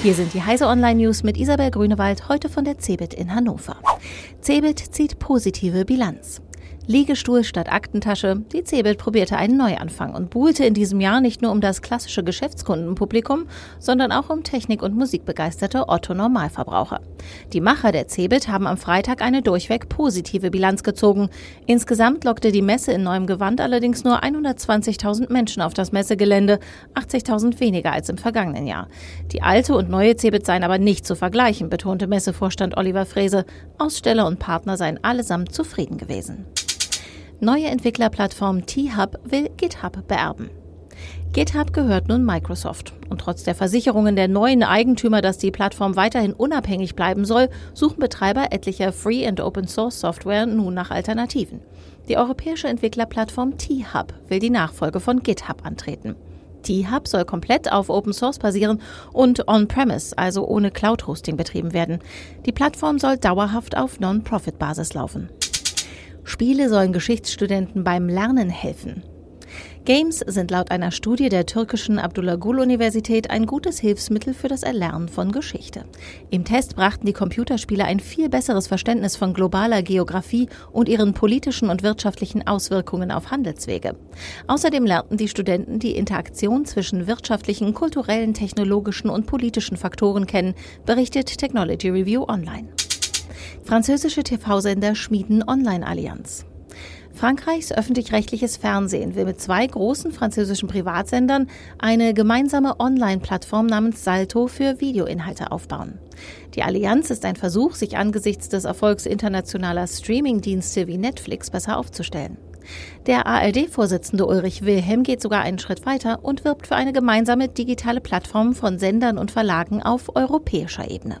Hier sind die Heise Online News mit Isabel Grünewald, heute von der CeBIT in Hannover. CeBIT zieht positive Bilanz. Liegestuhl statt Aktentasche. Die Cebit probierte einen Neuanfang und buhlte in diesem Jahr nicht nur um das klassische Geschäftskundenpublikum, sondern auch um Technik- und Musikbegeisterte Otto-Normalverbraucher. Die Macher der Cebit haben am Freitag eine durchweg positive Bilanz gezogen. Insgesamt lockte die Messe in neuem Gewand allerdings nur 120.000 Menschen auf das Messegelände, 80.000 weniger als im vergangenen Jahr. Die alte und neue Cebit seien aber nicht zu vergleichen, betonte Messevorstand Oliver Frese. Aussteller und Partner seien allesamt zufrieden gewesen. Neue Entwicklerplattform T-Hub will GitHub beerben. GitHub gehört nun Microsoft. Und trotz der Versicherungen der neuen Eigentümer, dass die Plattform weiterhin unabhängig bleiben soll, suchen Betreiber etlicher Free- and Open-Source-Software nun nach Alternativen. Die europäische Entwicklerplattform T-Hub will die Nachfolge von GitHub antreten. T-Hub soll komplett auf Open Source basieren und on-premise, also ohne Cloud-Hosting betrieben werden. Die Plattform soll dauerhaft auf Non-Profit-Basis laufen. Spiele sollen Geschichtsstudenten beim Lernen helfen. Games sind laut einer Studie der türkischen Abdullah Gül Universität ein gutes Hilfsmittel für das Erlernen von Geschichte. Im Test brachten die Computerspiele ein viel besseres Verständnis von globaler Geografie und ihren politischen und wirtschaftlichen Auswirkungen auf Handelswege. Außerdem lernten die Studenten die Interaktion zwischen wirtschaftlichen, kulturellen, technologischen und politischen Faktoren kennen, berichtet Technology Review Online. Französische TV-Sender schmieden Online-Allianz. Frankreichs öffentlich-rechtliches Fernsehen will mit zwei großen französischen Privatsendern eine gemeinsame Online-Plattform namens Salto für Videoinhalte aufbauen. Die Allianz ist ein Versuch, sich angesichts des Erfolgs internationaler Streaming-Dienste wie Netflix besser aufzustellen. Der ARD-Vorsitzende Ulrich Wilhelm geht sogar einen Schritt weiter und wirbt für eine gemeinsame digitale Plattform von Sendern und Verlagen auf europäischer Ebene.